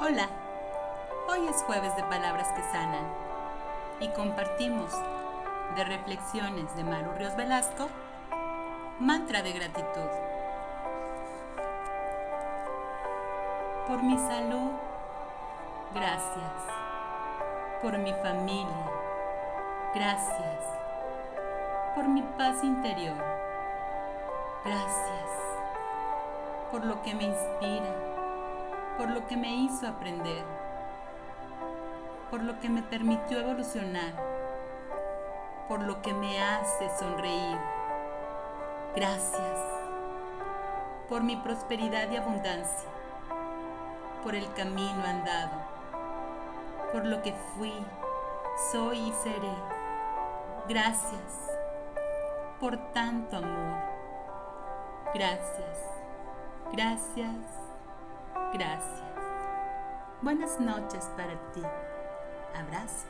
Hola, hoy es jueves de Palabras que Sanan y compartimos de Reflexiones de Maru Ríos Velasco, Mantra de Gratitud. Por mi salud, gracias. Por mi familia, gracias. Por mi paz interior, gracias. Por lo que me inspira por lo que me hizo aprender, por lo que me permitió evolucionar, por lo que me hace sonreír. Gracias por mi prosperidad y abundancia, por el camino andado, por lo que fui, soy y seré. Gracias por tanto amor. Gracias, gracias Gracias. Buenas noches para ti. Abrazo.